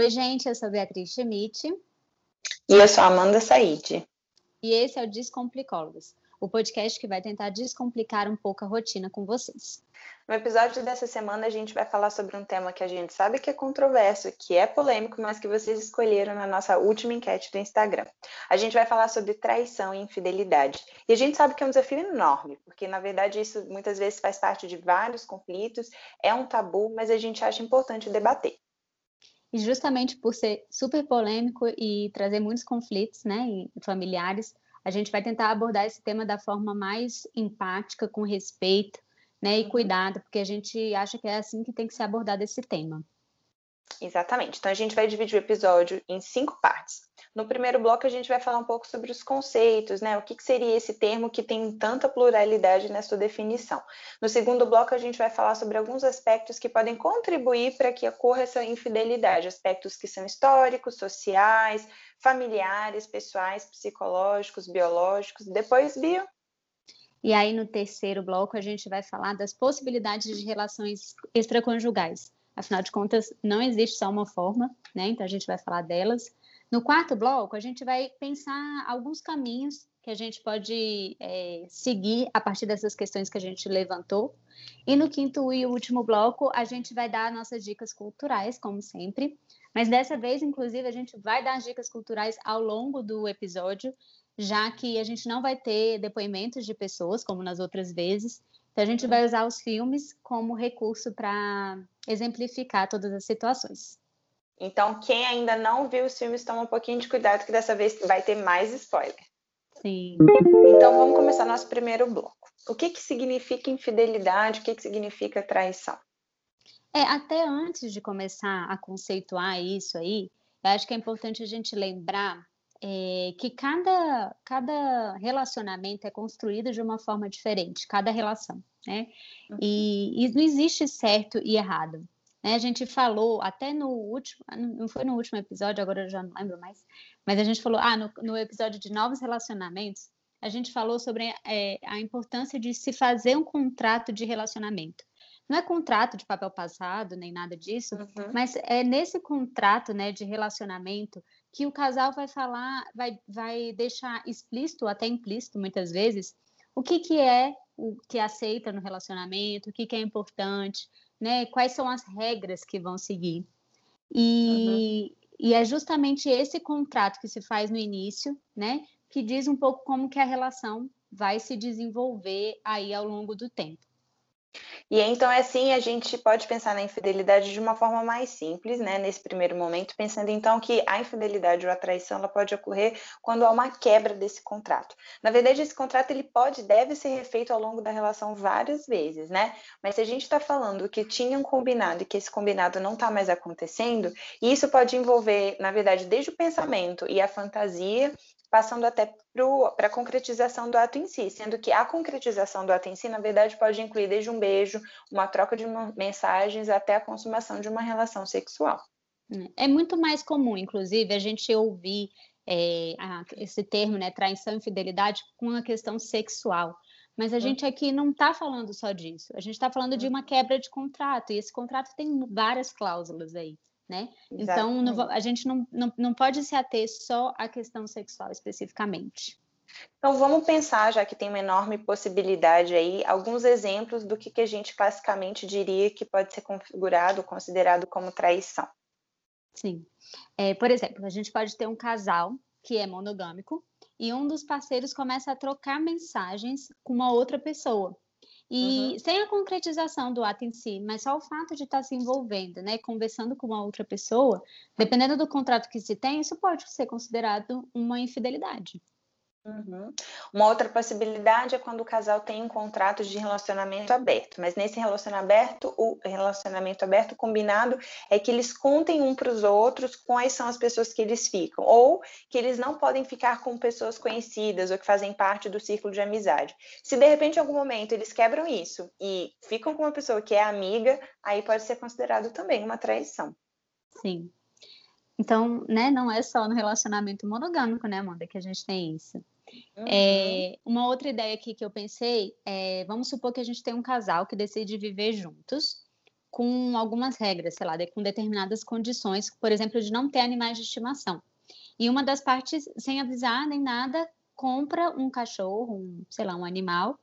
Oi, gente, eu sou Beatriz Schmidt. E eu sou Amanda Said. E esse é o Descomplicólogos, o podcast que vai tentar descomplicar um pouco a rotina com vocês. No episódio dessa semana, a gente vai falar sobre um tema que a gente sabe que é controverso, que é polêmico, mas que vocês escolheram na nossa última enquete do Instagram. A gente vai falar sobre traição e infidelidade. E a gente sabe que é um desafio enorme, porque na verdade isso muitas vezes faz parte de vários conflitos, é um tabu, mas a gente acha importante debater. E justamente por ser super polêmico e trazer muitos conflitos, né, familiares, a gente vai tentar abordar esse tema da forma mais empática, com respeito, né, e uhum. cuidado, porque a gente acha que é assim que tem que ser abordado esse tema. Exatamente. Então a gente vai dividir o episódio em cinco partes. No primeiro bloco a gente vai falar um pouco sobre os conceitos, né? O que, que seria esse termo que tem tanta pluralidade na sua definição. No segundo bloco a gente vai falar sobre alguns aspectos que podem contribuir para que ocorra essa infidelidade, aspectos que são históricos, sociais, familiares, pessoais, psicológicos, biológicos. Depois, Bio, e aí, no terceiro bloco, a gente vai falar das possibilidades de relações extraconjugais. Afinal de contas, não existe só uma forma, né? Então, a gente vai falar delas. No quarto bloco, a gente vai pensar alguns caminhos que a gente pode é, seguir a partir dessas questões que a gente levantou. E no quinto e último bloco, a gente vai dar nossas dicas culturais, como sempre. Mas dessa vez, inclusive, a gente vai dar as dicas culturais ao longo do episódio, já que a gente não vai ter depoimentos de pessoas, como nas outras vezes. Então, a gente vai usar os filmes como recurso para exemplificar todas as situações. Então, quem ainda não viu os filmes, toma um pouquinho de cuidado, que dessa vez vai ter mais spoiler. Sim. Então, vamos começar nosso primeiro bloco. O que, que significa infidelidade? O que, que significa traição? É, até antes de começar a conceituar isso aí, eu acho que é importante a gente lembrar é, que cada, cada relacionamento é construído de uma forma diferente, cada relação, né? Uhum. E, e, não existe certo e errado. Né? A gente falou até no último, não foi no último episódio, agora eu já não lembro mais, mas a gente falou, ah, no, no episódio de novos relacionamentos, a gente falou sobre é, a importância de se fazer um contrato de relacionamento. Não é contrato de papel passado, nem nada disso, uhum. mas é nesse contrato né, de relacionamento que o casal vai falar, vai, vai deixar explícito, até implícito muitas vezes, o que, que é o que aceita no relacionamento, o que, que é importante, né? Quais são as regras que vão seguir. E, uhum. e é justamente esse contrato que se faz no início, né? Que diz um pouco como que a relação vai se desenvolver aí ao longo do tempo. E então, assim, a gente pode pensar na infidelidade de uma forma mais simples, né, nesse primeiro momento, pensando então que a infidelidade ou a traição ela pode ocorrer quando há uma quebra desse contrato. Na verdade, esse contrato ele pode, deve ser refeito ao longo da relação várias vezes, né? Mas se a gente está falando que tinha um combinado e que esse combinado não está mais acontecendo, isso pode envolver, na verdade, desde o pensamento e a fantasia passando até para a concretização do ato em si, sendo que a concretização do ato em si, na verdade, pode incluir desde um beijo, uma troca de mensagens, até a consumação de uma relação sexual. É muito mais comum, inclusive, a gente ouvir é, a, esse termo, né, traição e infidelidade, com a questão sexual. Mas a hum. gente aqui não está falando só disso. A gente está falando de hum. uma quebra de contrato, e esse contrato tem várias cláusulas aí né? Então, a gente não, não, não pode se ater só à questão sexual especificamente. Então, vamos pensar, já que tem uma enorme possibilidade aí, alguns exemplos do que, que a gente classicamente diria que pode ser configurado, considerado como traição. Sim. É, por exemplo, a gente pode ter um casal que é monogâmico e um dos parceiros começa a trocar mensagens com uma outra pessoa. E uhum. sem a concretização do ato em si, mas só o fato de estar se envolvendo, né, conversando com uma outra pessoa, dependendo do contrato que se tem, isso pode ser considerado uma infidelidade. Uhum. Uma outra possibilidade é quando o casal tem um contrato de relacionamento aberto, mas nesse relacionamento, o relacionamento aberto combinado é que eles contem um para os outros quais são as pessoas que eles ficam, ou que eles não podem ficar com pessoas conhecidas ou que fazem parte do círculo de amizade. Se de repente em algum momento eles quebram isso e ficam com uma pessoa que é amiga, aí pode ser considerado também uma traição. Sim. Então, né, não é só no relacionamento monogâmico, né, Amanda, que a gente tem isso. Uhum. É, uma outra ideia aqui que eu pensei é, vamos supor que a gente tem um casal que decide viver juntos com algumas regras, sei lá, com determinadas condições, por exemplo, de não ter animais de estimação. E uma das partes, sem avisar nem nada, compra um cachorro, um, sei lá, um animal,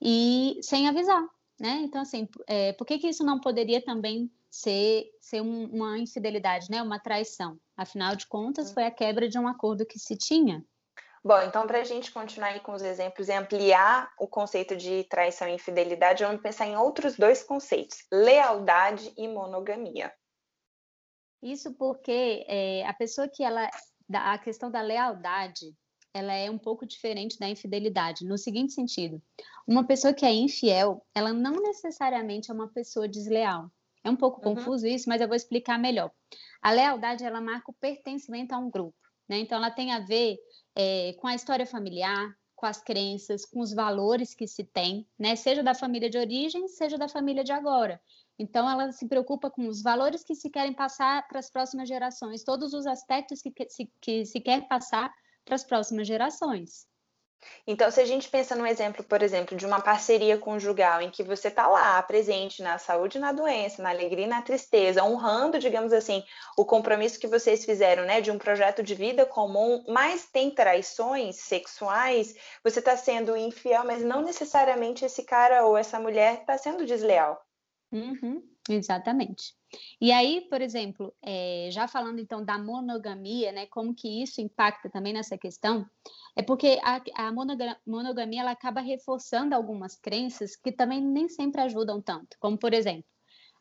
e sem avisar, né? Então, assim, é, por que, que isso não poderia também ser, ser um, uma infidelidade, né? Uma traição? Afinal de contas, foi a quebra de um acordo que se tinha. Bom, então, para a gente continuar aí com os exemplos e ampliar o conceito de traição e infidelidade, vamos pensar em outros dois conceitos: lealdade e monogamia. Isso porque é, a pessoa que ela. A questão da lealdade ela é um pouco diferente da infidelidade, no seguinte sentido: uma pessoa que é infiel, ela não necessariamente é uma pessoa desleal. É um pouco uhum. confuso isso, mas eu vou explicar melhor. A lealdade ela marca o pertencimento a um grupo, né? Então ela tem a ver é, com a história familiar, com as crenças, com os valores que se tem, né? Seja da família de origem, seja da família de agora. Então, ela se preocupa com os valores que se querem passar para as próximas gerações, todos os aspectos que, se, que se quer passar para as próximas gerações. Então, se a gente pensa no exemplo, por exemplo, de uma parceria conjugal em que você está lá, presente na saúde e na doença, na alegria e na tristeza, honrando, digamos assim, o compromisso que vocês fizeram, né, de um projeto de vida comum, mas tem traições sexuais, você está sendo infiel, mas não necessariamente esse cara ou essa mulher está sendo desleal. Uhum, exatamente. E aí, por exemplo, é, já falando então da monogamia, né, como que isso impacta também nessa questão, é porque a, a monogamia ela acaba reforçando algumas crenças que também nem sempre ajudam tanto, como por exemplo,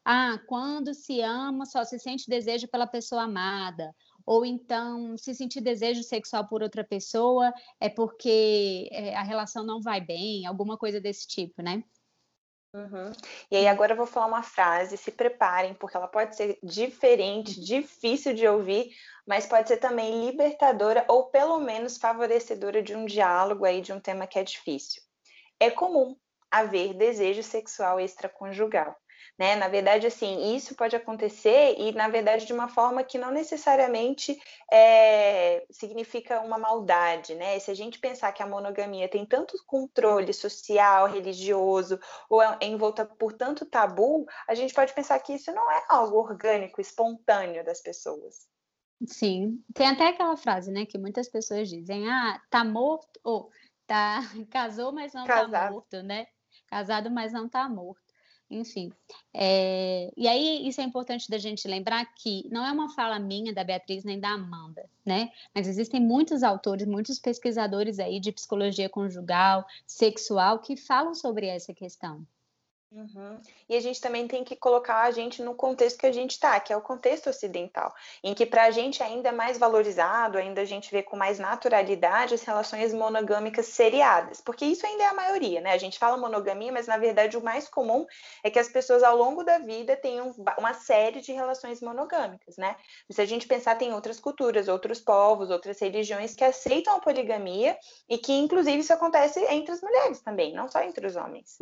ah, quando se ama só se sente desejo pela pessoa amada, ou então se sentir desejo sexual por outra pessoa é porque é, a relação não vai bem, alguma coisa desse tipo, né? Uhum. E aí agora eu vou falar uma frase, se preparem, porque ela pode ser diferente, difícil de ouvir, mas pode ser também libertadora ou pelo menos favorecedora de um diálogo aí de um tema que é difícil. É comum haver desejo sexual extraconjugal né? Na verdade, assim, isso pode acontecer e, na verdade, de uma forma que não necessariamente é, significa uma maldade, né? Se a gente pensar que a monogamia tem tanto controle social, religioso, ou é envolta por tanto tabu, a gente pode pensar que isso não é algo orgânico, espontâneo das pessoas. Sim, tem até aquela frase, né, que muitas pessoas dizem, ah, tá morto, ou tá casou, mas não tá Casado. tá morto, né? Casado, mas não tá morto. Enfim, é, e aí isso é importante da gente lembrar que não é uma fala minha, da Beatriz, nem da Amanda, né? Mas existem muitos autores, muitos pesquisadores aí de psicologia conjugal, sexual, que falam sobre essa questão. Uhum. E a gente também tem que colocar a gente no contexto que a gente está, que é o contexto ocidental, em que para a gente ainda é mais valorizado, ainda a gente vê com mais naturalidade as relações monogâmicas seriadas, porque isso ainda é a maioria, né? A gente fala monogamia, mas na verdade o mais comum é que as pessoas ao longo da vida tenham uma série de relações monogâmicas, né? Se a gente pensar, tem outras culturas, outros povos, outras religiões que aceitam a poligamia e que inclusive isso acontece entre as mulheres também, não só entre os homens.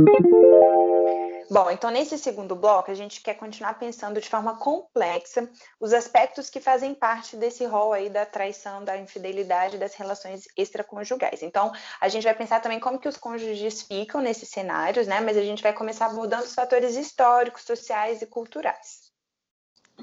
Bom, então nesse segundo bloco a gente quer continuar pensando de forma complexa os aspectos que fazem parte desse rol aí da traição, da infidelidade, das relações extraconjugais. Então a gente vai pensar também como que os cônjuges ficam nesses cenários, né? Mas a gente vai começar mudando os fatores históricos, sociais e culturais.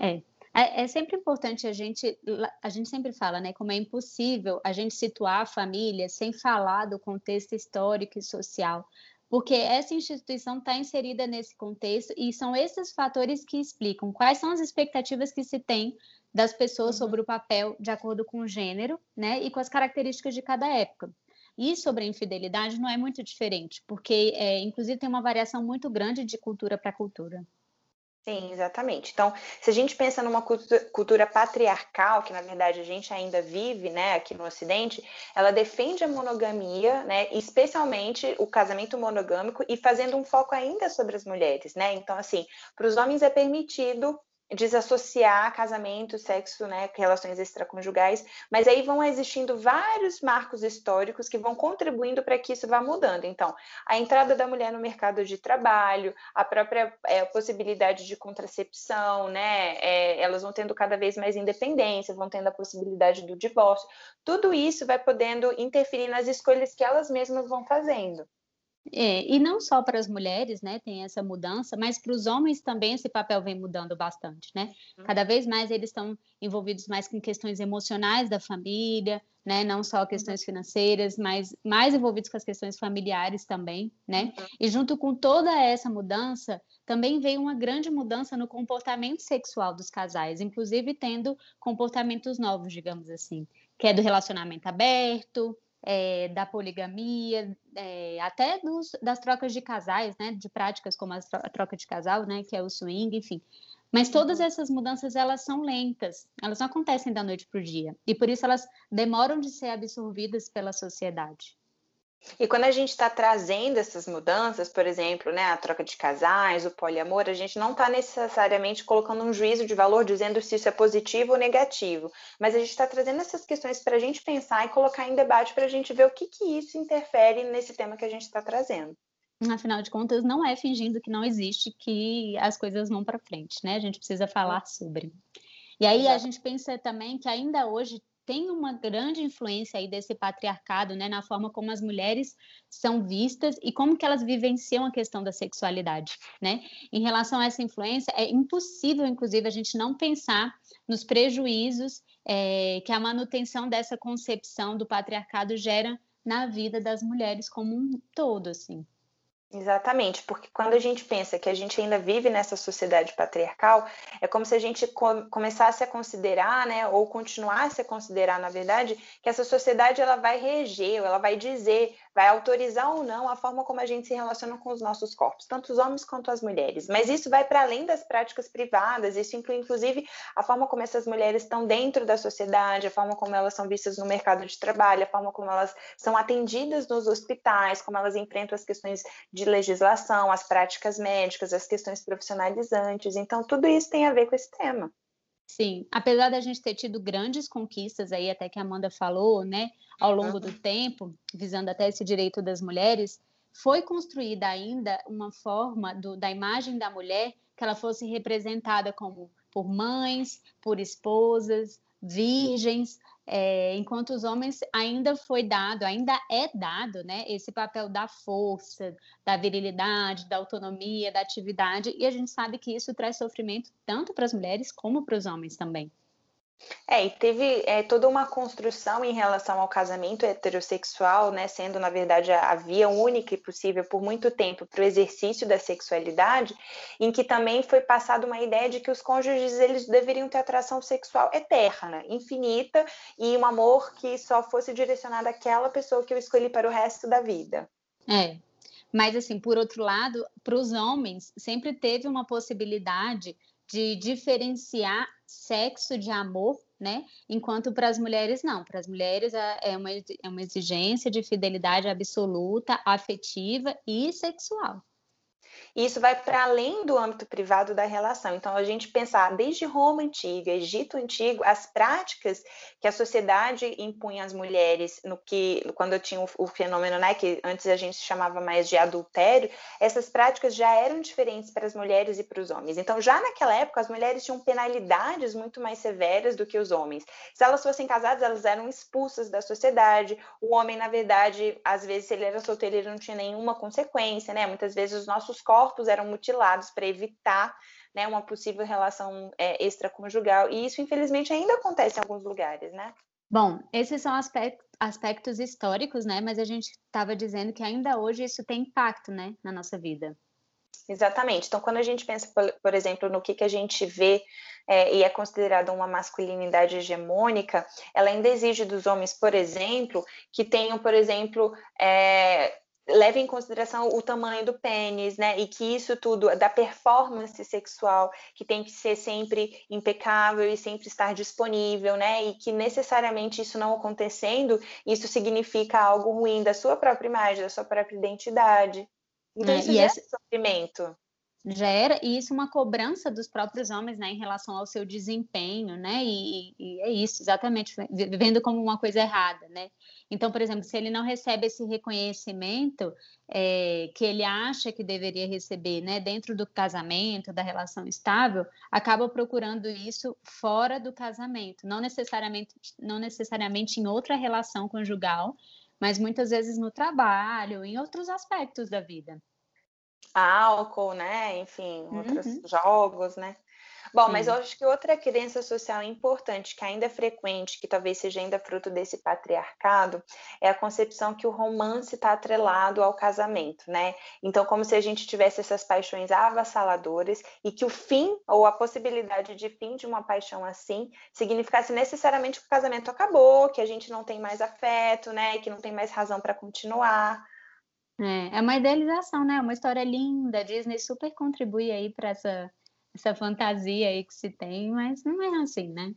É, é, é, sempre importante a gente, a gente sempre fala, né, como é impossível a gente situar a família sem falar do contexto histórico e social porque essa instituição está inserida nesse contexto e são esses fatores que explicam quais são as expectativas que se tem das pessoas uhum. sobre o papel de acordo com o gênero, né, e com as características de cada época. E sobre a infidelidade não é muito diferente, porque, é, inclusive, tem uma variação muito grande de cultura para cultura. Sim, exatamente. Então, se a gente pensa numa cultura patriarcal, que na verdade a gente ainda vive, né, aqui no Ocidente, ela defende a monogamia, né, especialmente o casamento monogâmico e fazendo um foco ainda sobre as mulheres, né? Então, assim, para os homens é permitido desassociar casamento, sexo, né, relações extraconjugais, mas aí vão existindo vários marcos históricos que vão contribuindo para que isso vá mudando. Então, a entrada da mulher no mercado de trabalho, a própria é, possibilidade de contracepção, né, é, elas vão tendo cada vez mais independência, vão tendo a possibilidade do divórcio, tudo isso vai podendo interferir nas escolhas que elas mesmas vão fazendo. É, e não só para as mulheres, né, tem essa mudança, mas para os homens também esse papel vem mudando bastante, né? Uhum. Cada vez mais eles estão envolvidos mais com questões emocionais da família, né? Não só questões financeiras, mas mais envolvidos com as questões familiares também, né? Uhum. E junto com toda essa mudança, também veio uma grande mudança no comportamento sexual dos casais, inclusive tendo comportamentos novos, digamos assim, que é do relacionamento aberto, é, da poligamia, é, até dos, das trocas de casais, né, de práticas como a troca de casal, né, que é o swing, enfim. Mas todas uhum. essas mudanças elas são lentas, elas não acontecem da noite para o dia e por isso elas demoram de ser absorvidas pela sociedade. E quando a gente está trazendo essas mudanças, por exemplo, né, a troca de casais, o poliamor, a gente não está necessariamente colocando um juízo de valor dizendo se isso é positivo ou negativo, mas a gente está trazendo essas questões para a gente pensar e colocar em debate para a gente ver o que, que isso interfere nesse tema que a gente está trazendo. Afinal de contas, não é fingindo que não existe que as coisas vão para frente, né? A gente precisa falar sobre. E aí a gente pensa também que ainda hoje tem uma grande influência aí desse patriarcado, né, na forma como as mulheres são vistas e como que elas vivenciam a questão da sexualidade, né? Em relação a essa influência, é impossível, inclusive, a gente não pensar nos prejuízos é, que a manutenção dessa concepção do patriarcado gera na vida das mulheres como um todo, assim. Exatamente, porque quando a gente pensa que a gente ainda vive nessa sociedade patriarcal, é como se a gente co começasse a considerar, né, ou continuasse a considerar, na verdade, que essa sociedade ela vai reger, ou ela vai dizer vai autorizar ou não a forma como a gente se relaciona com os nossos corpos, tanto os homens quanto as mulheres. Mas isso vai para além das práticas privadas, isso inclui inclusive a forma como essas mulheres estão dentro da sociedade, a forma como elas são vistas no mercado de trabalho, a forma como elas são atendidas nos hospitais, como elas enfrentam as questões de legislação, as práticas médicas, as questões profissionalizantes. Então, tudo isso tem a ver com esse tema. Sim, apesar da gente ter tido grandes conquistas aí, até que a Amanda falou, né, ao longo do tempo, visando até esse direito das mulheres, foi construída ainda uma forma do, da imagem da mulher que ela fosse representada como por mães, por esposas, virgens, é, enquanto os homens ainda foi dado, ainda é dado, né, esse papel da força, da virilidade, da autonomia, da atividade, e a gente sabe que isso traz sofrimento tanto para as mulheres como para os homens também. É, e teve é, toda uma construção em relação ao casamento heterossexual, né, sendo, na verdade, a, a via única e possível por muito tempo para o exercício da sexualidade, em que também foi passada uma ideia de que os cônjuges eles deveriam ter atração sexual eterna, infinita, e um amor que só fosse direcionado àquela pessoa que eu escolhi para o resto da vida. É, mas assim, por outro lado, para os homens sempre teve uma possibilidade de diferenciar sexo de amor, né? Enquanto para as mulheres não, para as mulheres é, é uma, é uma exigência de fidelidade absoluta, afetiva e sexual. E isso vai para além do âmbito privado da relação. Então, a gente pensar desde Roma antiga, Egito antigo, as práticas que a sociedade impunha às mulheres no que quando tinha o, o fenômeno, né, que antes a gente chamava mais de adultério, essas práticas já eram diferentes para as mulheres e para os homens. Então, já naquela época, as mulheres tinham penalidades muito mais severas do que os homens. Se elas fossem casadas, elas eram expulsas da sociedade. O homem, na verdade, às vezes, se ele era solteiro, ele não tinha nenhuma consequência, né? Muitas vezes os nossos corpos eram mutilados para evitar né, uma possível relação é, extraconjugal. E isso, infelizmente, ainda acontece em alguns lugares, né? Bom, esses são aspectos, aspectos históricos, né? Mas a gente estava dizendo que ainda hoje isso tem impacto, né, na nossa vida. Exatamente. Então, quando a gente pensa, por, por exemplo, no que, que a gente vê é, e é considerada uma masculinidade hegemônica, ela ainda exige dos homens, por exemplo, que tenham, por exemplo, é, leve em consideração o tamanho do pênis, né? E que isso tudo da performance sexual, que tem que ser sempre impecável e sempre estar disponível, né? E que necessariamente isso não acontecendo, isso significa algo ruim da sua própria imagem, da sua própria identidade. Então, é, isso é esse... sofrimento gera e isso é uma cobrança dos próprios homens, né, em relação ao seu desempenho, né, e, e, é isso, exatamente, vendo como uma coisa errada, né. Então, por exemplo, se ele não recebe esse reconhecimento é, que ele acha que deveria receber, né, dentro do casamento, da relação estável, acaba procurando isso fora do casamento, não necessariamente, não necessariamente em outra relação conjugal, mas muitas vezes no trabalho, em outros aspectos da vida. Álcool, né? Enfim, outros uhum. jogos, né? Bom, Sim. mas eu acho que outra crença social importante, que ainda é frequente, que talvez seja ainda fruto desse patriarcado, é a concepção que o romance está atrelado ao casamento, né? Então, como se a gente tivesse essas paixões avassaladoras e que o fim ou a possibilidade de fim de uma paixão assim significasse necessariamente que o casamento acabou, que a gente não tem mais afeto, né? Que não tem mais razão para continuar. É, é uma idealização, né? Uma história linda. A Disney super contribui aí para essa essa fantasia aí que se tem, mas não é assim, né?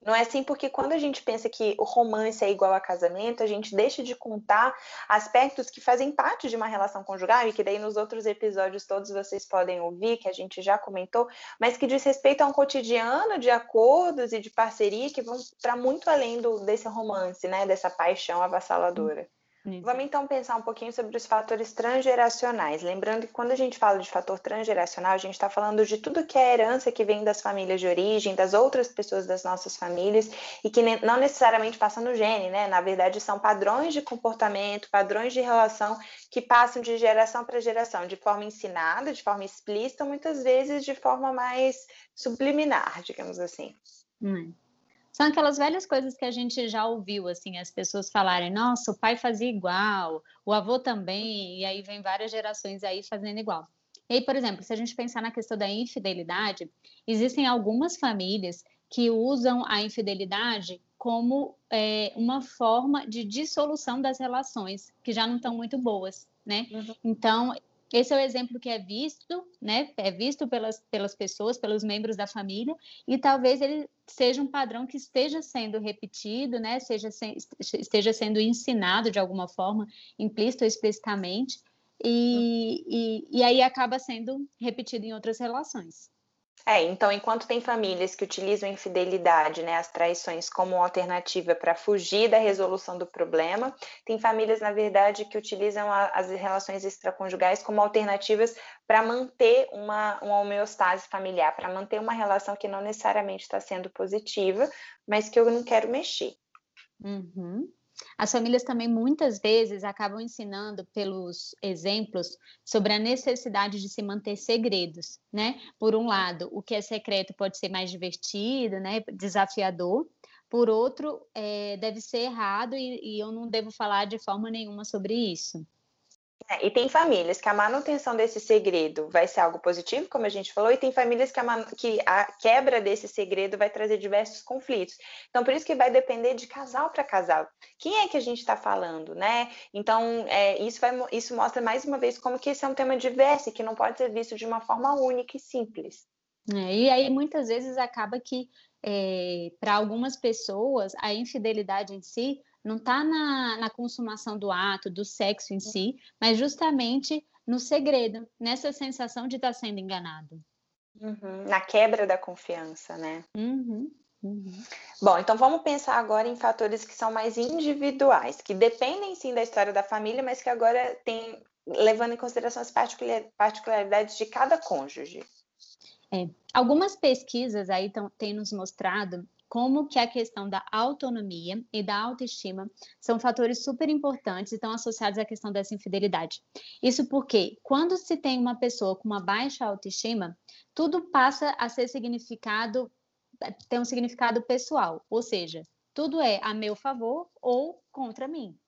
Não é assim porque quando a gente pensa que o romance é igual a casamento, a gente deixa de contar aspectos que fazem parte de uma relação conjugal e que daí nos outros episódios todos vocês podem ouvir, que a gente já comentou, mas que diz respeito a um cotidiano de acordos e de parceria que vão para muito além do, desse romance, né, dessa paixão avassaladora. Vamos então pensar um pouquinho sobre os fatores transgeracionais. Lembrando que quando a gente fala de fator transgeracional, a gente está falando de tudo que é herança que vem das famílias de origem, das outras pessoas das nossas famílias, e que não necessariamente passa no gene, né? Na verdade, são padrões de comportamento, padrões de relação que passam de geração para geração, de forma ensinada, de forma explícita, muitas vezes de forma mais subliminar, digamos assim. Hum são aquelas velhas coisas que a gente já ouviu, assim, as pessoas falarem, nossa, o pai fazia igual, o avô também, e aí vem várias gerações aí fazendo igual. E aí, por exemplo, se a gente pensar na questão da infidelidade, existem algumas famílias que usam a infidelidade como é, uma forma de dissolução das relações, que já não estão muito boas, né? Uhum. Então, esse é o exemplo que é visto, né? É visto pelas, pelas pessoas, pelos membros da família, e talvez ele seja um padrão que esteja sendo repetido, né? Seja se, esteja sendo ensinado de alguma forma, implícito ou explicitamente, e, e, e aí acaba sendo repetido em outras relações. É, então, enquanto tem famílias que utilizam a infidelidade, né, as traições, como alternativa para fugir da resolução do problema, tem famílias, na verdade, que utilizam a, as relações extraconjugais como alternativas para manter uma, uma homeostase familiar, para manter uma relação que não necessariamente está sendo positiva, mas que eu não quero mexer. Uhum. As famílias também muitas vezes acabam ensinando pelos exemplos sobre a necessidade de se manter segredos, né? Por um lado, o que é secreto pode ser mais divertido, né? Desafiador. Por outro, é, deve ser errado e, e eu não devo falar de forma nenhuma sobre isso. É, e tem famílias que a manutenção desse segredo vai ser algo positivo, como a gente falou, e tem famílias que a, que a quebra desse segredo vai trazer diversos conflitos. Então, por isso que vai depender de casal para casal. Quem é que a gente está falando, né? Então, é, isso, vai, isso mostra mais uma vez como que esse é um tema diverso e que não pode ser visto de uma forma única e simples. É, e aí, muitas vezes, acaba que, é, para algumas pessoas, a infidelidade em si não está na, na consumação do ato, do sexo em si, mas justamente no segredo, nessa sensação de estar tá sendo enganado. Uhum, na quebra da confiança, né? Uhum, uhum. Bom, então vamos pensar agora em fatores que são mais individuais, que dependem sim da história da família, mas que agora tem levando em consideração as particularidades de cada cônjuge. É. Algumas pesquisas aí têm nos mostrado como que a questão da autonomia e da autoestima são fatores super importantes e estão associados à questão dessa infidelidade. Isso porque quando se tem uma pessoa com uma baixa autoestima, tudo passa a ser significado, tem um significado pessoal, ou seja, tudo é a meu favor ou contra mim.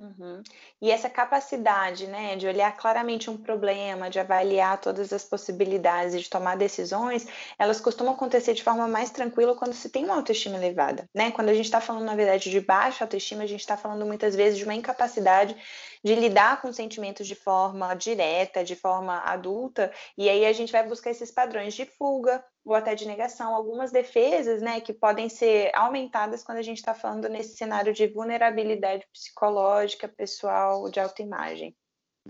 Uhum. E essa capacidade, né, de olhar claramente um problema, de avaliar todas as possibilidades e de tomar decisões, elas costumam acontecer de forma mais tranquila quando se tem uma autoestima elevada, né? Quando a gente está falando, na verdade, de baixa autoestima, a gente está falando muitas vezes de uma incapacidade de lidar com sentimentos de forma direta, de forma adulta, e aí a gente vai buscar esses padrões de fuga, ou até de negação, algumas defesas, né, que podem ser aumentadas quando a gente está falando nesse cenário de vulnerabilidade psicológica, pessoal, de autoimagem.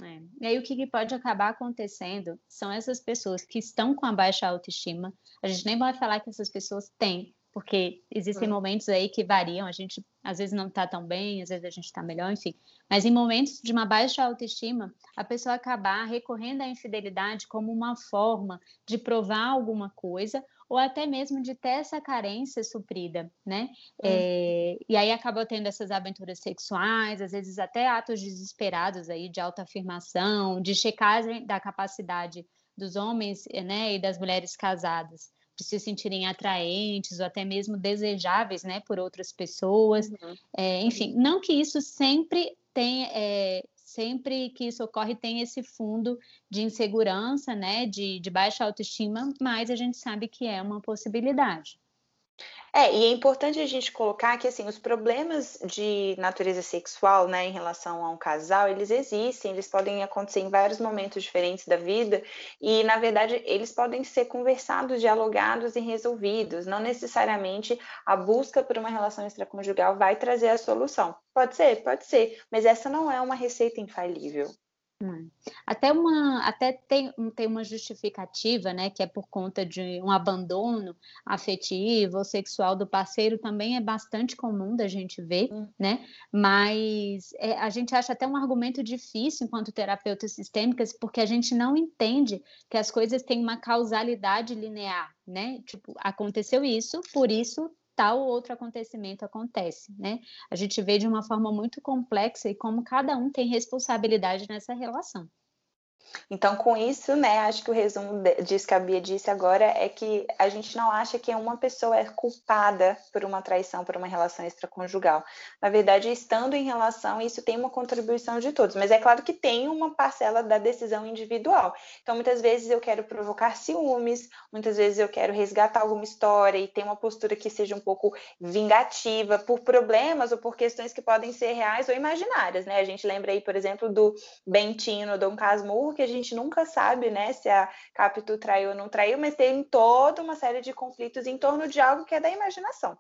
É. E aí o que, pode acabar acontecendo são essas pessoas que estão com a baixa autoestima. A gente nem vai falar que essas pessoas têm, porque existem hum. momentos aí que variam, a gente às vezes não está tão bem, às vezes a gente está melhor, enfim. Mas em momentos de uma baixa autoestima, a pessoa acabar recorrendo à infidelidade como uma forma de provar alguma coisa ou até mesmo de ter essa carência suprida, né? Hum. É, e aí acaba tendo essas aventuras sexuais, às vezes até atos desesperados aí de autoafirmação, de checagem da capacidade dos homens né, e das mulheres casadas de se sentirem atraentes ou até mesmo desejáveis, né, por outras pessoas. Uhum. É, enfim, não que isso sempre tenha, é, sempre que isso ocorre tem esse fundo de insegurança, né, de, de baixa autoestima, mas a gente sabe que é uma possibilidade. É, e é importante a gente colocar que assim, os problemas de natureza sexual, né, em relação a um casal, eles existem, eles podem acontecer em vários momentos diferentes da vida, e na verdade eles podem ser conversados, dialogados e resolvidos. Não necessariamente a busca por uma relação extraconjugal vai trazer a solução. Pode ser, pode ser, mas essa não é uma receita infalível. Até uma, até tem, tem uma justificativa, né, que é por conta de um abandono afetivo ou sexual do parceiro, também é bastante comum da gente ver, hum. né? Mas é, a gente acha até um argumento difícil enquanto terapeutas sistêmicas, porque a gente não entende que as coisas têm uma causalidade linear, né? Tipo, aconteceu isso, por isso tal outro acontecimento acontece, né? A gente vê de uma forma muito complexa e como cada um tem responsabilidade nessa relação. Então, com isso, né, acho que o resumo disso que a Bia disse agora é que a gente não acha que uma pessoa é culpada por uma traição, por uma relação extraconjugal. Na verdade, estando em relação, isso tem uma contribuição de todos, mas é claro que tem uma parcela da decisão individual. Então, muitas vezes eu quero provocar ciúmes, muitas vezes eu quero resgatar alguma história e ter uma postura que seja um pouco vingativa por problemas ou por questões que podem ser reais ou imaginárias, né? A gente lembra aí, por exemplo, do Bentinho no Dom Casmurro, que a gente nunca sabe, né, se a Capitu traiu ou não traiu, mas tem toda uma série de conflitos em torno de algo que é da imaginação.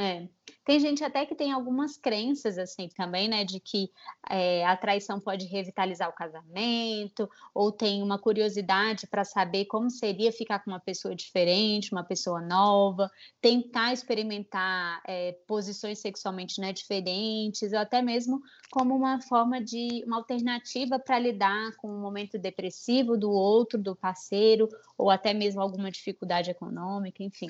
É. Tem gente até que tem algumas crenças assim também, né, de que é, a traição pode revitalizar o casamento, ou tem uma curiosidade para saber como seria ficar com uma pessoa diferente, uma pessoa nova, tentar experimentar é, posições sexualmente né, diferentes, ou até mesmo como uma forma de uma alternativa para lidar com um momento depressivo do outro, do parceiro, ou até mesmo alguma dificuldade econômica, enfim.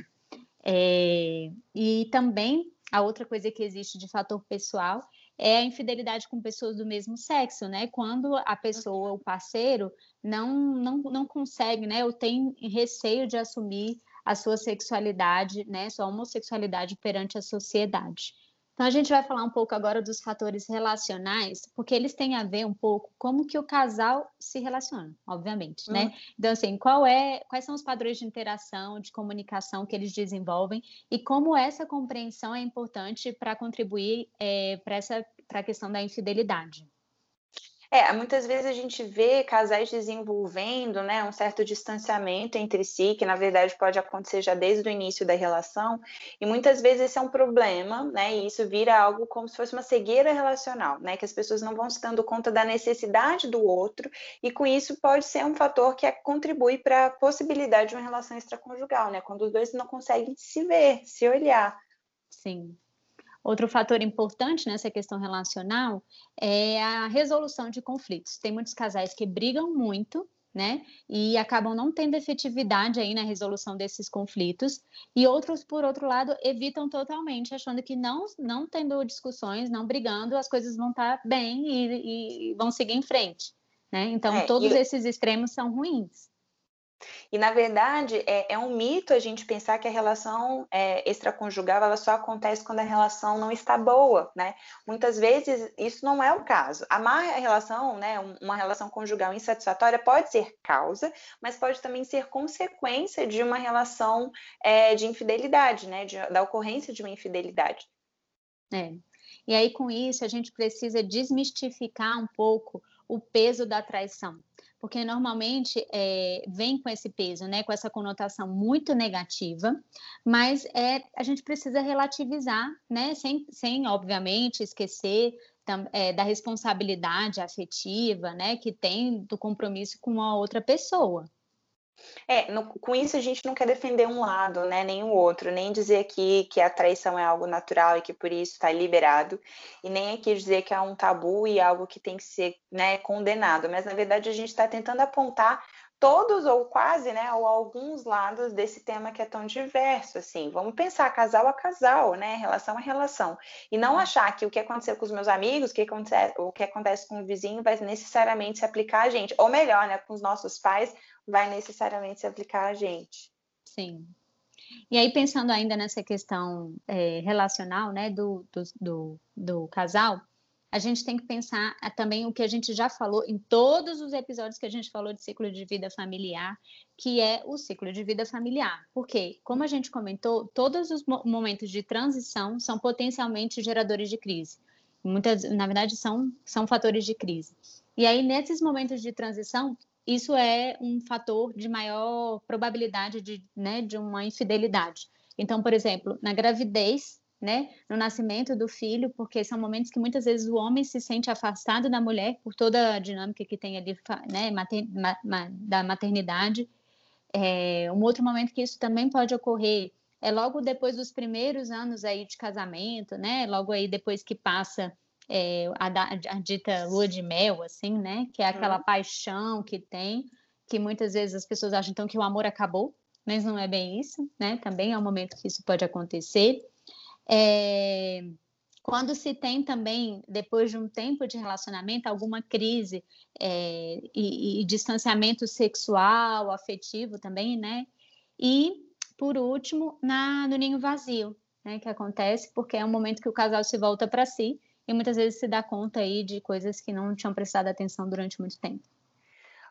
É, e também a outra coisa que existe de fator pessoal é a infidelidade com pessoas do mesmo sexo, né? Quando a pessoa, o parceiro, não, não, não consegue, né? Ou tem receio de assumir a sua sexualidade, né? Sua homossexualidade perante a sociedade. Então a gente vai falar um pouco agora dos fatores relacionais, porque eles têm a ver um pouco como que o casal se relaciona, obviamente, né? Uhum. Então assim, qual é, quais são os padrões de interação, de comunicação que eles desenvolvem e como essa compreensão é importante para contribuir é, para essa para a questão da infidelidade. É, muitas vezes a gente vê casais desenvolvendo, né, um certo distanciamento entre si, que na verdade pode acontecer já desde o início da relação, e muitas vezes esse é um problema, né, e isso vira algo como se fosse uma cegueira relacional, né, que as pessoas não vão se dando conta da necessidade do outro, e com isso pode ser um fator que é, contribui para a possibilidade de uma relação extraconjugal, né, quando os dois não conseguem se ver, se olhar. Sim, Outro fator importante nessa questão relacional é a resolução de conflitos. Tem muitos casais que brigam muito, né? E acabam não tendo efetividade aí na resolução desses conflitos, e outros, por outro lado, evitam totalmente, achando que não, não tendo discussões, não brigando, as coisas vão estar bem e, e vão seguir em frente. Né? Então, é, todos esses extremos são ruins. E, na verdade, é, é, um mito a gente pensar que a relação é, extraconjugal ela só acontece quando a relação não está boa, né? Muitas vezes isso não é o caso. A má relação, né, uma relação conjugal insatisfatória pode ser causa, mas pode também ser consequência de uma relação é, de infidelidade, né? De, da ocorrência de uma infidelidade. É. E aí, com isso, a gente precisa desmistificar um pouco o peso da traição porque normalmente é, vem com esse peso, né, com essa conotação muito negativa, mas é, a gente precisa relativizar, né, sem, sem obviamente esquecer é, da responsabilidade afetiva, né, que tem do compromisso com a outra pessoa. É, no, com isso a gente não quer defender um lado, né, nem o outro, nem dizer aqui que a traição é algo natural e que por isso está liberado, e nem aqui dizer que é um tabu e algo que tem que ser, né, condenado, mas na verdade a gente está tentando apontar todos ou quase, né, ou alguns lados desse tema que é tão diverso, assim. Vamos pensar casal a casal, né, relação a relação, e não uhum. achar que o que aconteceu com os meus amigos, o que acontece, o que acontece com o vizinho vai necessariamente se aplicar a gente, ou melhor, né, com os nossos pais vai necessariamente se aplicar a gente. Sim. E aí pensando ainda nessa questão é, relacional, né, do, do, do, do casal, a gente tem que pensar ah, também o que a gente já falou em todos os episódios que a gente falou de ciclo de vida familiar, que é o ciclo de vida familiar. Porque, como a gente comentou, todos os momentos de transição são potencialmente geradores de crise. Muitas, na verdade, são, são fatores de crise. E aí, nesses momentos de transição, isso é um fator de maior probabilidade de, né, de uma infidelidade. Então, por exemplo, na gravidez, né, no nascimento do filho, porque são momentos que muitas vezes o homem se sente afastado da mulher por toda a dinâmica que tem ali, né, mater, ma, ma, da maternidade. É, um outro momento que isso também pode ocorrer é logo depois dos primeiros anos aí de casamento, né, logo aí depois que passa é, a, a, dita lua de mel, assim, né, que é aquela uhum. paixão que tem, que muitas vezes as pessoas acham então que o amor acabou, mas não é bem isso, né, também é um momento que isso pode acontecer. É, quando se tem também, depois de um tempo de relacionamento, alguma crise é, e, e, distanciamento sexual, afetivo também, né? E, por último, na, no ninho vazio, né? Que acontece porque é um momento que o casal se volta para si e muitas vezes se dá conta aí de coisas que não tinham prestado atenção durante muito tempo.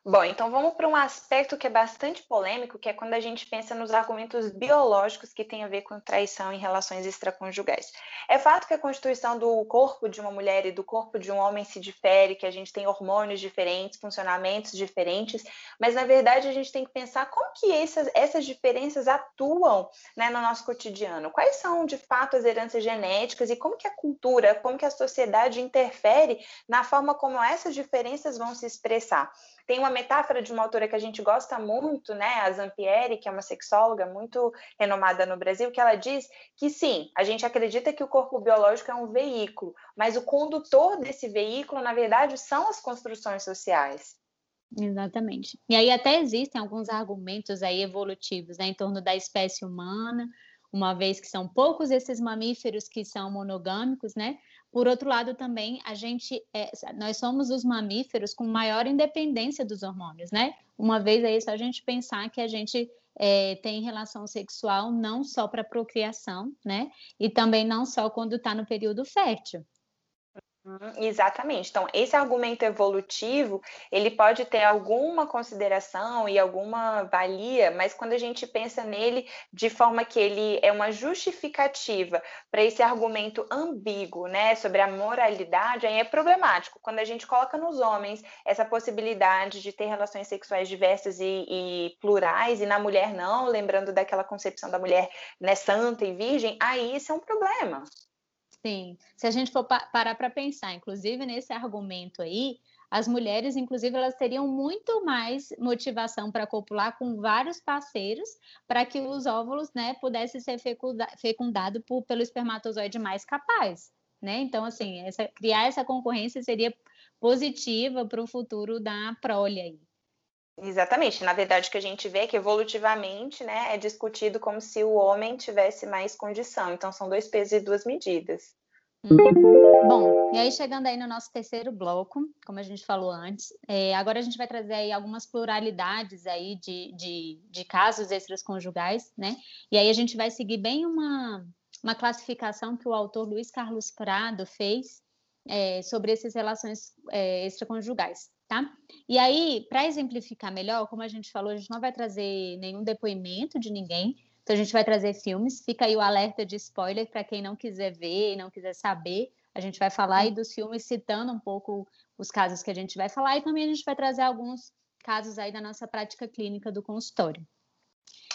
Bom, então vamos para um aspecto que é bastante polêmico, que é quando a gente pensa nos argumentos biológicos que têm a ver com traição em relações extraconjugais. É fato que a constituição do corpo de uma mulher e do corpo de um homem se difere, que a gente tem hormônios diferentes, funcionamentos diferentes, mas na verdade a gente tem que pensar como que essas, essas diferenças atuam né, no nosso cotidiano. Quais são de fato as heranças genéticas e como que a cultura, como que a sociedade interfere na forma como essas diferenças vão se expressar. Tem uma metáfora de uma autora que a gente gosta muito, né, a Zampieri, que é uma sexóloga muito renomada no Brasil, que ela diz que sim, a gente acredita que o corpo biológico é um veículo, mas o condutor desse veículo, na verdade, são as construções sociais. Exatamente. E aí até existem alguns argumentos aí evolutivos né, em torno da espécie humana, uma vez que são poucos esses mamíferos que são monogâmicos, né? Por outro lado, também a gente, é, nós somos os mamíferos com maior independência dos hormônios, né? Uma vez aí só a gente pensar que a gente é, tem relação sexual não só para procriação, né? E também não só quando está no período fértil. Uhum, exatamente. Então, esse argumento evolutivo, ele pode ter alguma consideração e alguma valia, mas quando a gente pensa nele de forma que ele é uma justificativa para esse argumento ambíguo, né, sobre a moralidade, aí é problemático. Quando a gente coloca nos homens essa possibilidade de ter relações sexuais diversas e, e plurais, e na mulher não, lembrando daquela concepção da mulher né, santa e virgem, aí isso é um problema. Sim, se a gente for pa parar para pensar, inclusive nesse argumento aí, as mulheres, inclusive, elas teriam muito mais motivação para copular com vários parceiros para que os óvulos, né, pudessem ser fecundados fecundado pelo espermatozoide mais capaz, né? Então, assim, essa, criar essa concorrência seria positiva para o futuro da prole aí. Exatamente. Na verdade, o que a gente vê é que evolutivamente né, é discutido como se o homem tivesse mais condição. Então, são dois pesos e duas medidas. Uhum. Bom, e aí chegando aí no nosso terceiro bloco, como a gente falou antes, é, agora a gente vai trazer aí algumas pluralidades aí de, de, de casos extraconjugais, né? E aí a gente vai seguir bem uma, uma classificação que o autor Luiz Carlos Prado fez é, sobre essas relações é, extraconjugais tá? E aí, para exemplificar melhor, como a gente falou, a gente não vai trazer nenhum depoimento de ninguém, então a gente vai trazer filmes. Fica aí o alerta de spoiler para quem não quiser ver e não quiser saber. A gente vai falar aí dos filmes citando um pouco os casos que a gente vai falar e também a gente vai trazer alguns casos aí da nossa prática clínica do consultório.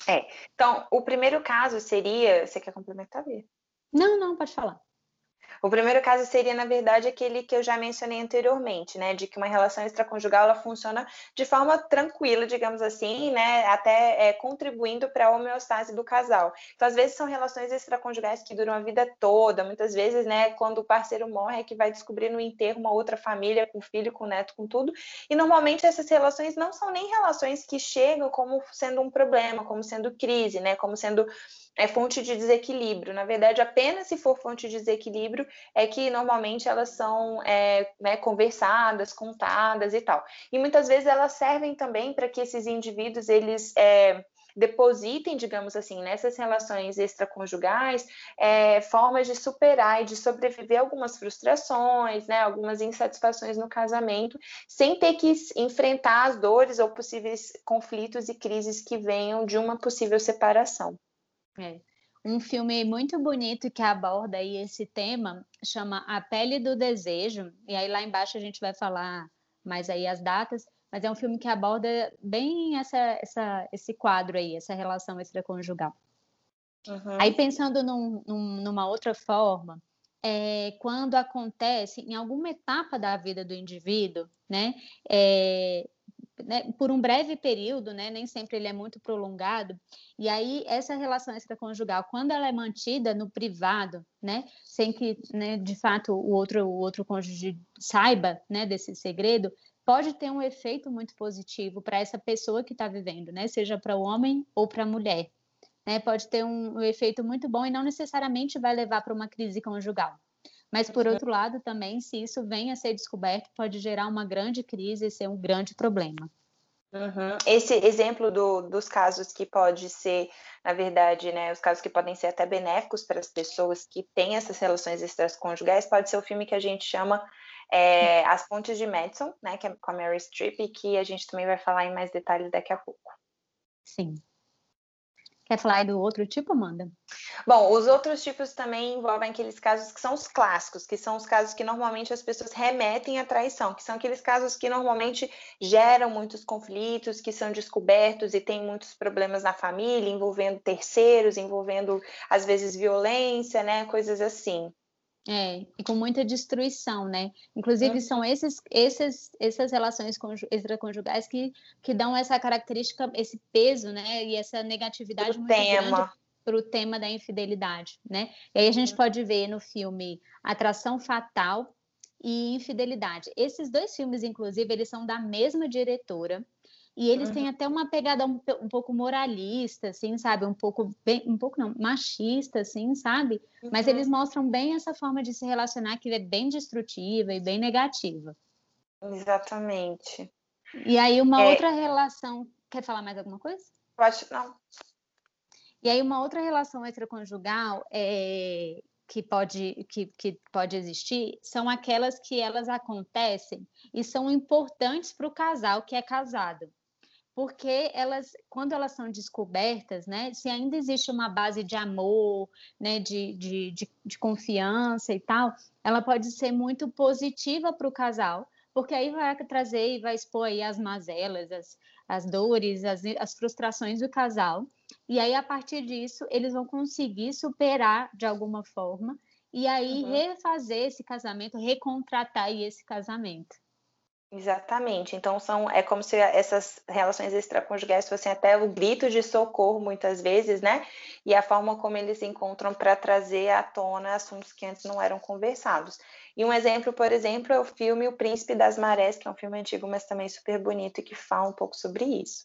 É. Então, o primeiro caso seria, você quer complementar, Bia? Não, não, pode falar. O primeiro caso seria, na verdade, aquele que eu já mencionei anteriormente, né, de que uma relação extraconjugal ela funciona de forma tranquila, digamos assim, né, até é, contribuindo para a homeostase do casal. Então, às vezes são relações extraconjugais que duram a vida toda, muitas vezes, né, quando o parceiro morre é que vai descobrir no enterro uma outra família com filho, com neto, com tudo. E normalmente essas relações não são nem relações que chegam como sendo um problema, como sendo crise, né, como sendo é fonte de desequilíbrio. Na verdade, apenas se for fonte de desequilíbrio é que normalmente elas são é, né, conversadas, contadas e tal. E muitas vezes elas servem também para que esses indivíduos eles é, depositem, digamos assim, nessas relações extraconjugais, é, formas de superar e de sobreviver algumas frustrações, né, algumas insatisfações no casamento, sem ter que enfrentar as dores ou possíveis conflitos e crises que venham de uma possível separação. É. Um filme muito bonito que aborda aí esse tema chama A Pele do Desejo, e aí lá embaixo a gente vai falar mais aí as datas, mas é um filme que aborda bem essa, essa, esse quadro aí, essa relação extraconjugal. Uhum. Aí pensando num, num, numa outra forma, é, quando acontece em alguma etapa da vida do indivíduo, né, é, né, por um breve período, né, nem sempre ele é muito prolongado, e aí essa relação extraconjugal, quando ela é mantida no privado, né, sem que, né, de fato, o outro, o outro cônjuge saiba, né, desse segredo, pode ter um efeito muito positivo para essa pessoa que está vivendo, né, seja para o homem ou para a mulher. Pode ter um, um efeito muito bom e não necessariamente vai levar para uma crise conjugal. Mas, por outro lado, também, se isso vem a ser descoberto, pode gerar uma grande crise e ser um grande problema. Uhum. Esse exemplo do, dos casos que pode ser, na verdade, né, os casos que podem ser até benéficos para as pessoas que têm essas relações extraconjugais, pode ser o filme que a gente chama é, As Pontes de Madison, né, que é com a Mary Streep, e que a gente também vai falar em mais detalhes daqui a pouco. Sim. Quer falar do outro tipo, Amanda? Bom, os outros tipos também envolvem aqueles casos que são os clássicos, que são os casos que normalmente as pessoas remetem à traição, que são aqueles casos que normalmente geram muitos conflitos, que são descobertos e tem muitos problemas na família, envolvendo terceiros, envolvendo às vezes violência, né, coisas assim. É, e com muita destruição, né? Inclusive, são esses, esses, essas relações extraconjugais que, que dão essa característica, esse peso, né? E essa negatividade o muito tema. grande para o tema da infidelidade, né? E aí a gente pode ver no filme Atração Fatal e Infidelidade. Esses dois filmes, inclusive, eles são da mesma diretora, e eles uhum. têm até uma pegada um, um, pouco moralista, assim, sabe? Um pouco, bem, um pouco não, machista, assim, sabe? Uhum. Mas eles mostram bem essa forma de se relacionar que é bem destrutiva e bem negativa. Exatamente. E aí uma é... outra relação, quer falar mais alguma coisa? Pode, não. E aí uma outra relação extraconjugal é, que pode, que, que pode existir são aquelas que elas acontecem e são importantes para o casal que é casado porque elas, quando elas são descobertas, né, se ainda existe uma base de amor, né, de, de, de, de confiança e tal, ela pode ser muito positiva para o casal, porque aí vai trazer e vai expor aí as mazelas, as, as dores, as, as frustrações do casal, e aí a partir disso eles vão conseguir superar de alguma forma, e aí uhum. refazer esse casamento, recontratar esse casamento. Exatamente. Então são é como se essas relações extraconjugais fossem até o grito de socorro muitas vezes, né? E a forma como eles se encontram para trazer à tona assuntos que antes não eram conversados. E um exemplo, por exemplo, é o filme O Príncipe das Marés, que é um filme antigo, mas também super bonito e que fala um pouco sobre isso.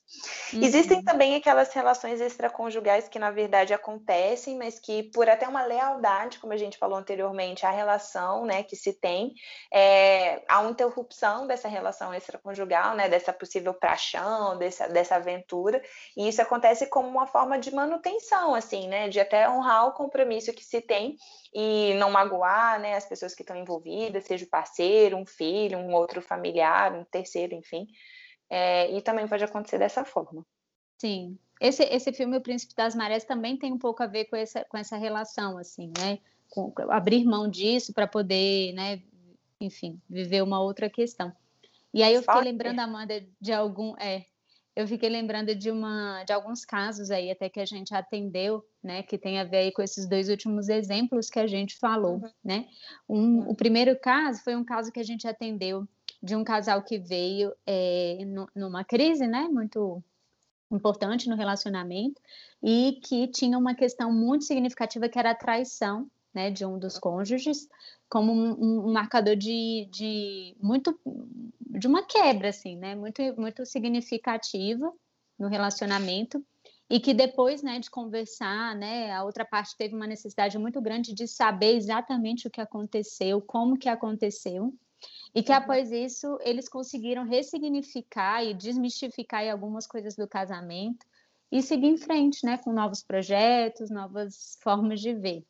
Uhum. Existem também aquelas relações extraconjugais que, na verdade, acontecem, mas que, por até uma lealdade, como a gente falou anteriormente, à relação né, que se tem, é, há uma interrupção dessa relação extraconjugal, né, dessa possível paixão, dessa, dessa aventura, e isso acontece como uma forma de manutenção, assim, né, de até honrar o compromisso que se tem e não magoar né, as pessoas que estão envolvidas, seja o parceiro, um filho, um outro familiar, um terceiro, enfim. É, e também pode acontecer dessa forma. Sim. Esse, esse filme, O Príncipe das Marés, também tem um pouco a ver com essa, com essa relação, assim, né? Com, abrir mão disso para poder, né, enfim, viver uma outra questão. E aí eu fiquei lembrando, Amanda, de algum. É, eu fiquei lembrando de uma de alguns casos aí até que a gente atendeu, né, que tem a ver aí com esses dois últimos exemplos que a gente falou, uhum. né? Um. O primeiro caso foi um caso que a gente atendeu de um casal que veio é, numa crise, né, muito importante no relacionamento e que tinha uma questão muito significativa que era a traição, né, de um dos cônjuges, como um, um marcador de, de muito de uma quebra, assim, né, muito muito significativa no relacionamento e que depois, né, de conversar, né, a outra parte teve uma necessidade muito grande de saber exatamente o que aconteceu, como que aconteceu, e que uhum. após isso eles conseguiram ressignificar e desmistificar algumas coisas do casamento e seguir em frente, né, com novos projetos, novas formas de ver.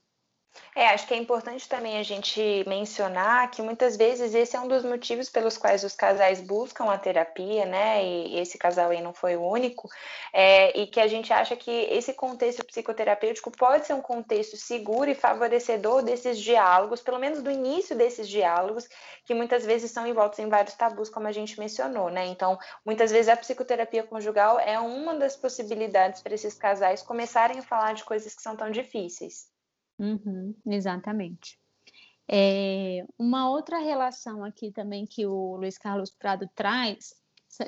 É, acho que é importante também a gente mencionar que muitas vezes esse é um dos motivos pelos quais os casais buscam a terapia, né? E esse casal aí não foi o único, é, e que a gente acha que esse contexto psicoterapêutico pode ser um contexto seguro e favorecedor desses diálogos, pelo menos do início desses diálogos, que muitas vezes são envoltos em vários tabus, como a gente mencionou, né? Então, muitas vezes a psicoterapia conjugal é uma das possibilidades para esses casais começarem a falar de coisas que são tão difíceis. Uhum, exatamente. É, uma outra relação aqui também que o Luiz Carlos Prado traz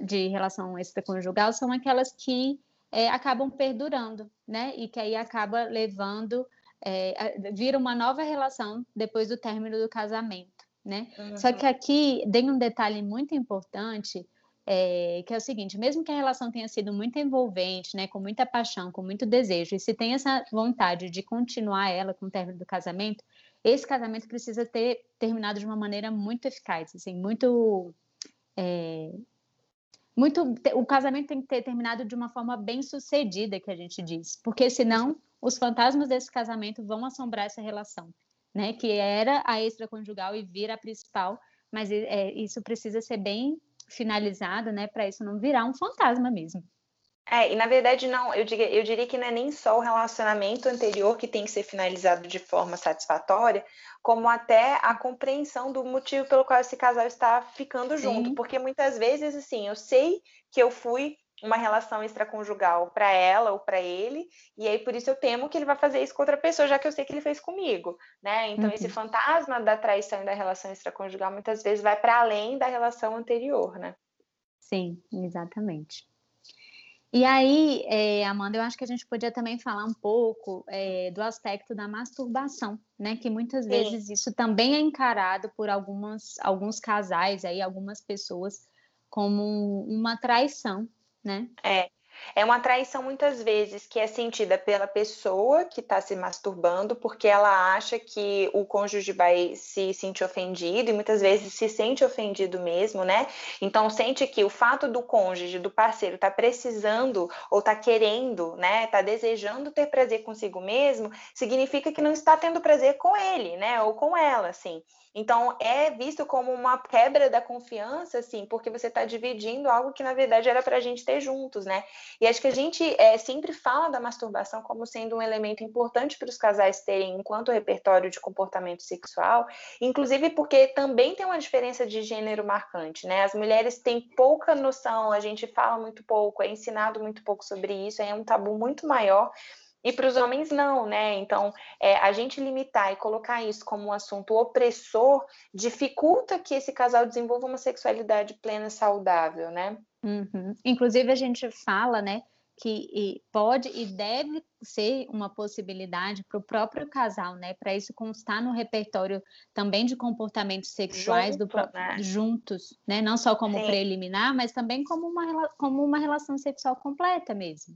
de relação extraconjugal são aquelas que é, acabam perdurando, né? E que aí acaba levando, é, vira uma nova relação depois do término do casamento, né? Uhum. Só que aqui tem um detalhe muito importante é, que é o seguinte: mesmo que a relação tenha sido muito envolvente, né, com muita paixão, com muito desejo, e se tem essa vontade de continuar ela com o término do casamento, esse casamento precisa ter terminado de uma maneira muito eficaz, assim, muito. É, muito o casamento tem que ter terminado de uma forma bem sucedida, que a gente diz, porque senão os fantasmas desse casamento vão assombrar essa relação, né? Que era a extraconjugal e vira a principal, mas é, isso precisa ser bem finalizado, né, para isso não virar um fantasma mesmo. É, e na verdade não, eu diria, eu diria que não é nem só o relacionamento anterior que tem que ser finalizado de forma satisfatória, como até a compreensão do motivo pelo qual esse casal está ficando junto, Sim. porque muitas vezes assim, eu sei que eu fui uma relação extraconjugal para ela ou para ele, e aí por isso eu temo que ele vai fazer isso com outra pessoa, já que eu sei que ele fez comigo, né? Então uhum. esse fantasma da traição e da relação extraconjugal muitas vezes vai para além da relação anterior, né? Sim, exatamente. E aí, é, Amanda, eu acho que a gente podia também falar um pouco é, do aspecto da masturbação, né? Que muitas Sim. vezes isso também é encarado por algumas, alguns casais aí, algumas pessoas como uma traição, né? É. É uma traição muitas vezes que é sentida pela pessoa que está se masturbando, porque ela acha que o cônjuge vai se sentir ofendido e muitas vezes se sente ofendido mesmo, né? Então sente que o fato do cônjuge, do parceiro, tá precisando ou tá querendo, né? Tá desejando ter prazer consigo mesmo, significa que não está tendo prazer com ele, né? Ou com ela, assim. Então, é visto como uma quebra da confiança, assim, porque você está dividindo algo que, na verdade, era para a gente ter juntos, né? E acho que a gente é, sempre fala da masturbação como sendo um elemento importante para os casais terem enquanto repertório de comportamento sexual, inclusive porque também tem uma diferença de gênero marcante, né? As mulheres têm pouca noção, a gente fala muito pouco, é ensinado muito pouco sobre isso, é um tabu muito maior e para os homens não, né? Então, é, a gente limitar e colocar isso como um assunto opressor dificulta que esse casal desenvolva uma sexualidade plena e saudável, né? Uhum. Inclusive, a gente fala, né, que pode e deve ser uma possibilidade para o próprio casal, né? Para isso constar no repertório também de comportamentos sexuais Junto, do né? juntos, né? Não só como Sim. preliminar, mas também como uma, como uma relação sexual completa mesmo.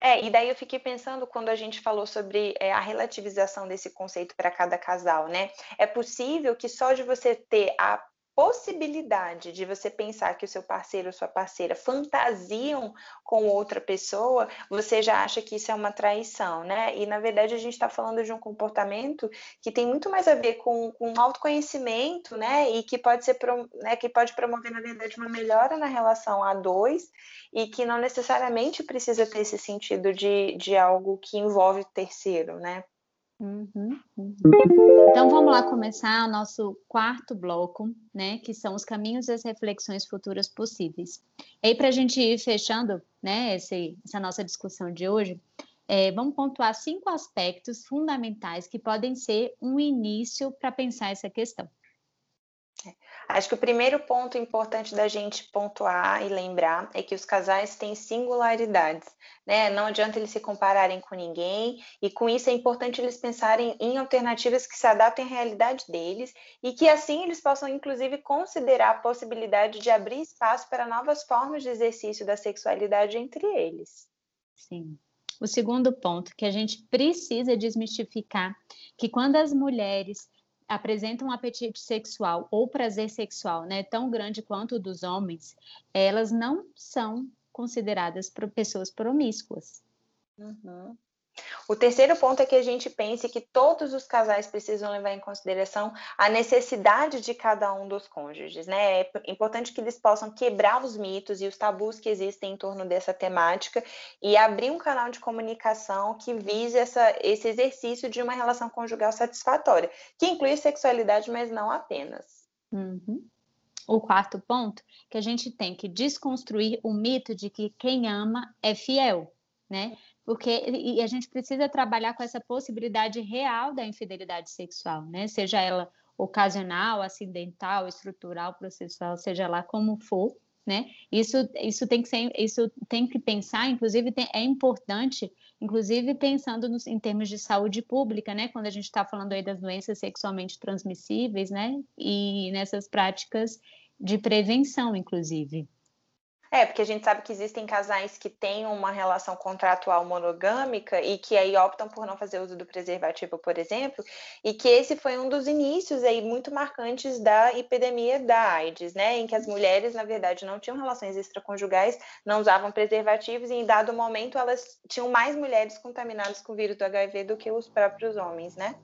É, e daí eu fiquei pensando quando a gente falou sobre é, a relativização desse conceito para cada casal, né? É possível que só de você ter a possibilidade de você pensar que o seu parceiro ou sua parceira fantasiam com outra pessoa, você já acha que isso é uma traição, né? E na verdade a gente está falando de um comportamento que tem muito mais a ver com, com autoconhecimento, né? E que pode ser né, que pode promover, na verdade, uma melhora na relação a dois e que não necessariamente precisa ter esse sentido de, de algo que envolve terceiro, né? Uhum, uhum. Então vamos lá começar o nosso quarto bloco, né? Que são os caminhos e as reflexões futuras possíveis. E aí, para a gente ir fechando, né, esse, essa nossa discussão de hoje, é, vamos pontuar cinco aspectos fundamentais que podem ser um início para pensar essa questão. Acho que o primeiro ponto importante da gente pontuar e lembrar é que os casais têm singularidades, né? Não adianta eles se compararem com ninguém, e com isso é importante eles pensarem em alternativas que se adaptem à realidade deles e que assim eles possam, inclusive, considerar a possibilidade de abrir espaço para novas formas de exercício da sexualidade entre eles. Sim. O segundo ponto que a gente precisa desmistificar que quando as mulheres apresentam um apetite sexual ou prazer sexual né, tão grande quanto o dos homens, elas não são consideradas pessoas promíscuas. Uhum. O terceiro ponto é que a gente pense que todos os casais precisam levar em consideração a necessidade de cada um dos cônjuges, né? É importante que eles possam quebrar os mitos e os tabus que existem em torno dessa temática e abrir um canal de comunicação que vise essa, esse exercício de uma relação conjugal satisfatória, que inclui sexualidade, mas não apenas. Uhum. O quarto ponto, que a gente tem que desconstruir o mito de que quem ama é fiel, né? Porque e a gente precisa trabalhar com essa possibilidade real da infidelidade sexual, né? Seja ela ocasional, acidental, estrutural, processual, seja lá como for, né? Isso, isso tem que ser, isso tem que pensar, inclusive tem, é importante, inclusive pensando nos, em termos de saúde pública, né? Quando a gente está falando aí das doenças sexualmente transmissíveis, né? E nessas práticas de prevenção, inclusive. É, porque a gente sabe que existem casais que têm uma relação contratual monogâmica e que aí optam por não fazer uso do preservativo, por exemplo, e que esse foi um dos inícios aí muito marcantes da epidemia da AIDS, né, em que as mulheres, na verdade, não tinham relações extraconjugais, não usavam preservativos e em dado momento elas tinham mais mulheres contaminadas com o vírus do HIV do que os próprios homens, né?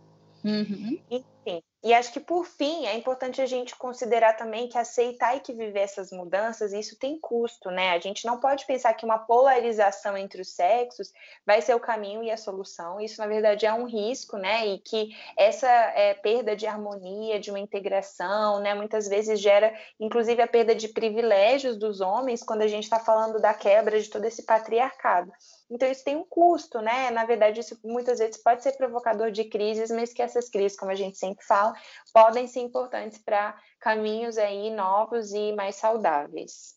Uhum. Enfim, e acho que por fim é importante a gente considerar também que aceitar e que viver essas mudanças, isso tem custo, né? A gente não pode pensar que uma polarização entre os sexos vai ser o caminho e a solução. Isso, na verdade, é um risco, né? E que essa é, perda de harmonia, de uma integração, né? Muitas vezes gera, inclusive, a perda de privilégios dos homens quando a gente está falando da quebra de todo esse patriarcado. Então, isso tem um custo, né? Na verdade, isso muitas vezes pode ser provocador de crises, mas que essas crises, como a gente sempre fala, podem ser importantes para caminhos aí novos e mais saudáveis.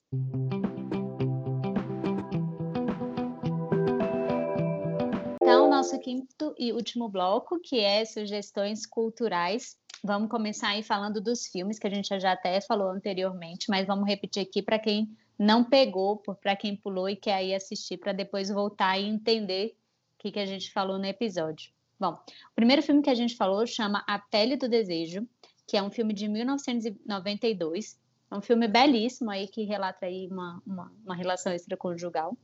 Então, nosso quinto e último bloco, que é sugestões culturais. Vamos começar aí falando dos filmes, que a gente já até falou anteriormente, mas vamos repetir aqui para quem não pegou, para quem pulou e quer aí assistir para depois voltar e entender o que, que a gente falou no episódio. Bom, o primeiro filme que a gente falou chama A Pele do Desejo, que é um filme de 1992. É um filme belíssimo aí que relata aí uma, uma, uma relação extraconjugal.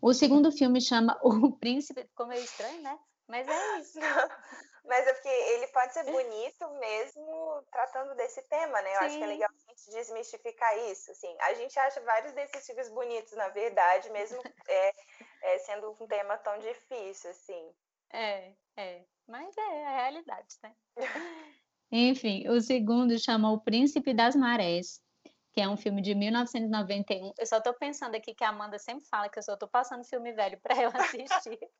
O segundo filme chama O Príncipe, ficou meio estranho, né? Mas é isso. Mas é porque ele pode ser bonito mesmo tratando desse tema, né? Eu Sim. acho que é legal a gente desmistificar isso. Assim. A gente acha vários desses filmes bonitos, na verdade, mesmo é, é, sendo um tema tão difícil, assim. É, é. Mas é a realidade, né? Enfim, o segundo chama O Príncipe das Marés, que é um filme de 1991. Eu só tô pensando aqui que a Amanda sempre fala que eu só tô passando filme velho para eu assistir.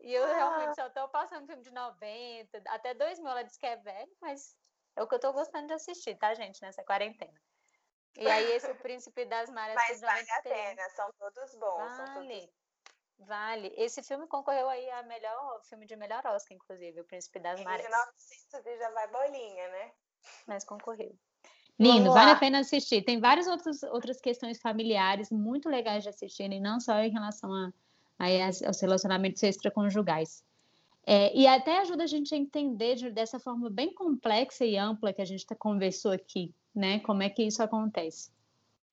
E eu realmente só tô passando filme de 90, até 2000 ela diz que é velho, mas é o que eu tô gostando de assistir, tá, gente, nessa quarentena. E aí esse O Príncipe das Marés... Mas vale a pena, são todos bons. Vale, todos... vale. Esse filme concorreu aí a melhor, filme de melhor Oscar, inclusive, O Príncipe das Marés. Em 1900 já vai bolinha, né? Mas concorreu. Lindo, vale a pena assistir. Tem várias outras, outras questões familiares muito legais de assistirem, não só em relação a aí aos relacionamentos extraconjugais. É, e até ajuda a gente a entender de, dessa forma bem complexa e ampla que a gente tá, conversou aqui, né? Como é que isso acontece.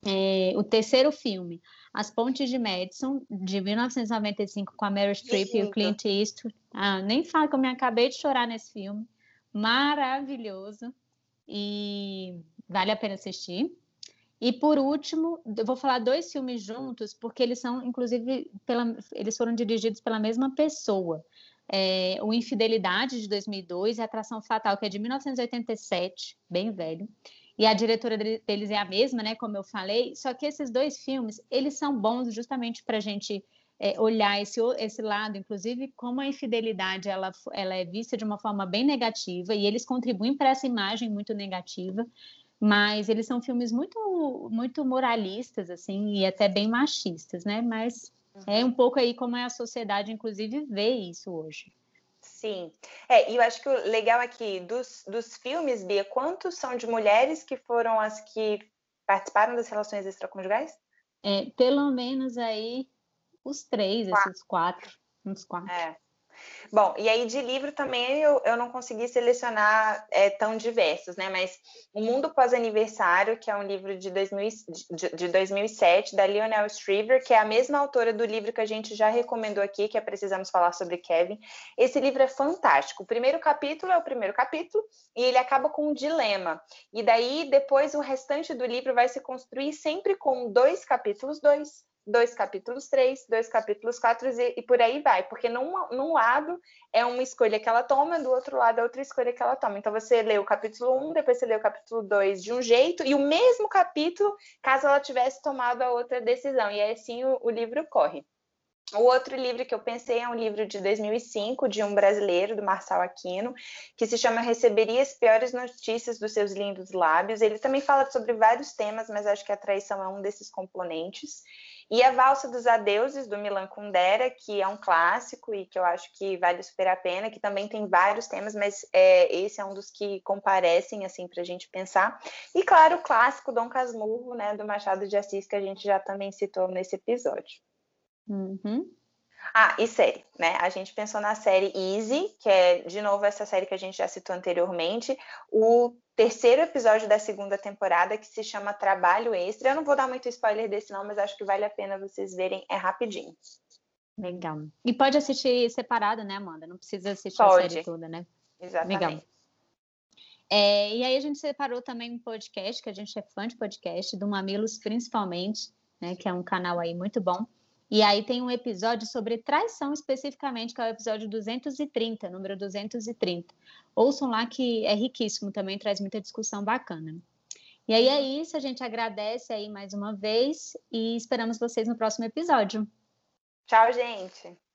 É, o terceiro filme, As Pontes de Madison, de 1995, com a Meryl Streep e o Clint Eastwood. Ah, nem falo que eu me acabei de chorar nesse filme. Maravilhoso. E vale a pena assistir. E por último, eu vou falar dois filmes juntos, porque eles são, inclusive, pela, eles foram dirigidos pela mesma pessoa. é, o Infidelidade, de 2002, e Atração Fatal, que é de 1987, bem velho. E a diretora deles é a mesma, né, como eu falei, só que esses dois filmes, eles são bons justamente para a gente é, olhar esse, esse lado, inclusive como a infidelidade ela, ela é vista de uma forma bem negativa, e eles contribuem para essa imagem muito negativa, mas eles são filmes muito, muito moralistas, assim, e até bem machistas, né, mas é um pouco aí como é a sociedade, inclusive, vê isso hoje. Sim. É, e eu acho que o legal aqui dos, dos filmes, Bia, quantos são de mulheres que foram as que participaram das relações extraconjugais? É, pelo menos aí os três, quatro. esses quatro. Uns quatro. É. Bom, e aí de livro também eu, eu não consegui selecionar é, tão diversos, né? Mas O Mundo Pós-Aniversário, que é um livro de, 2000, de, de 2007, da Lionel Shriver, que é a mesma autora do livro que a gente já recomendou aqui, que é Precisamos Falar sobre Kevin. Esse livro é fantástico. O primeiro capítulo é o primeiro capítulo e ele acaba com um dilema. E daí, depois, o restante do livro vai se construir sempre com dois capítulos, dois dois capítulos três, dois capítulos quatro e, e, por aí vai, porque num, num lado é uma escolha que ela toma, do outro lado é outra escolha que ela toma. Então você lê o capítulo um, depois você lê o capítulo dois de um jeito, e o mesmo capítulo, caso ela tivesse tomado a outra decisão, e aí assim o, o livro corre. O outro livro que eu pensei é um livro de 2005, de um brasileiro, do Marçal Aquino, que se chama Receberia as Piores Notícias dos Seus Lindos Lábios. Ele também fala sobre vários temas, mas acho que a traição é um desses componentes. E a Valsa dos Adeuses, do Milan Kundera, que é um clássico e que eu acho que vale super a pena, que também tem vários temas, mas é, esse é um dos que comparecem, assim, para a gente pensar. E, claro, o clássico Dom Casmurro, né, do Machado de Assis, que a gente já também citou nesse episódio. Uhum. Ah, e série, né? A gente pensou na série Easy, que é, de novo, essa série que a gente já citou anteriormente. O terceiro episódio da segunda temporada, que se chama Trabalho Extra. Eu não vou dar muito spoiler desse, não, mas acho que vale a pena vocês verem, é rapidinho. Legal. E pode assistir separado, né, Amanda? Não precisa assistir pode. a série toda, né? Exatamente. Legal. É, e aí a gente separou também um podcast, que a gente é fã de podcast, do Mamilos principalmente, né? Que é um canal aí muito bom. E aí tem um episódio sobre traição especificamente, que é o episódio 230, número 230. Ouçam lá que é riquíssimo também, traz muita discussão bacana. E aí é isso, a gente agradece aí mais uma vez e esperamos vocês no próximo episódio. Tchau, gente.